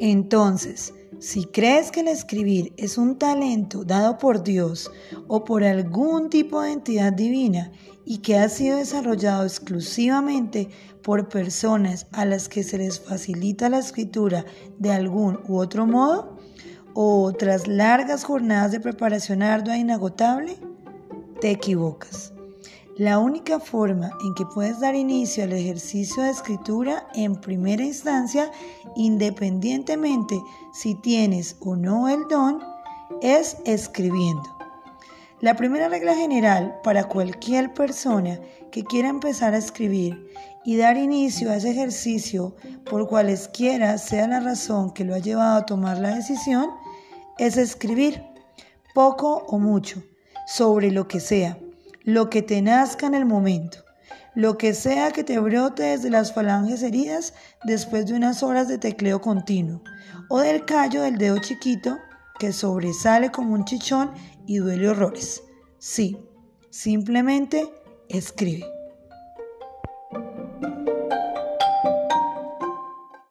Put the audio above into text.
Entonces, si crees que el escribir es un talento dado por Dios o por algún tipo de entidad divina y que ha sido desarrollado exclusivamente por personas a las que se les facilita la escritura de algún u otro modo, o tras largas jornadas de preparación ardua e inagotable, te equivocas. La única forma en que puedes dar inicio al ejercicio de escritura en primera instancia, independientemente si tienes o no el don, es escribiendo. La primera regla general para cualquier persona que quiera empezar a escribir y dar inicio a ese ejercicio por cualesquiera sea la razón que lo ha llevado a tomar la decisión, es escribir, poco o mucho, sobre lo que sea lo que te nazca en el momento, lo que sea que te brote desde las falanges heridas después de unas horas de tecleo continuo, o del callo del dedo chiquito que sobresale como un chichón y duele horrores. Sí, simplemente escribe.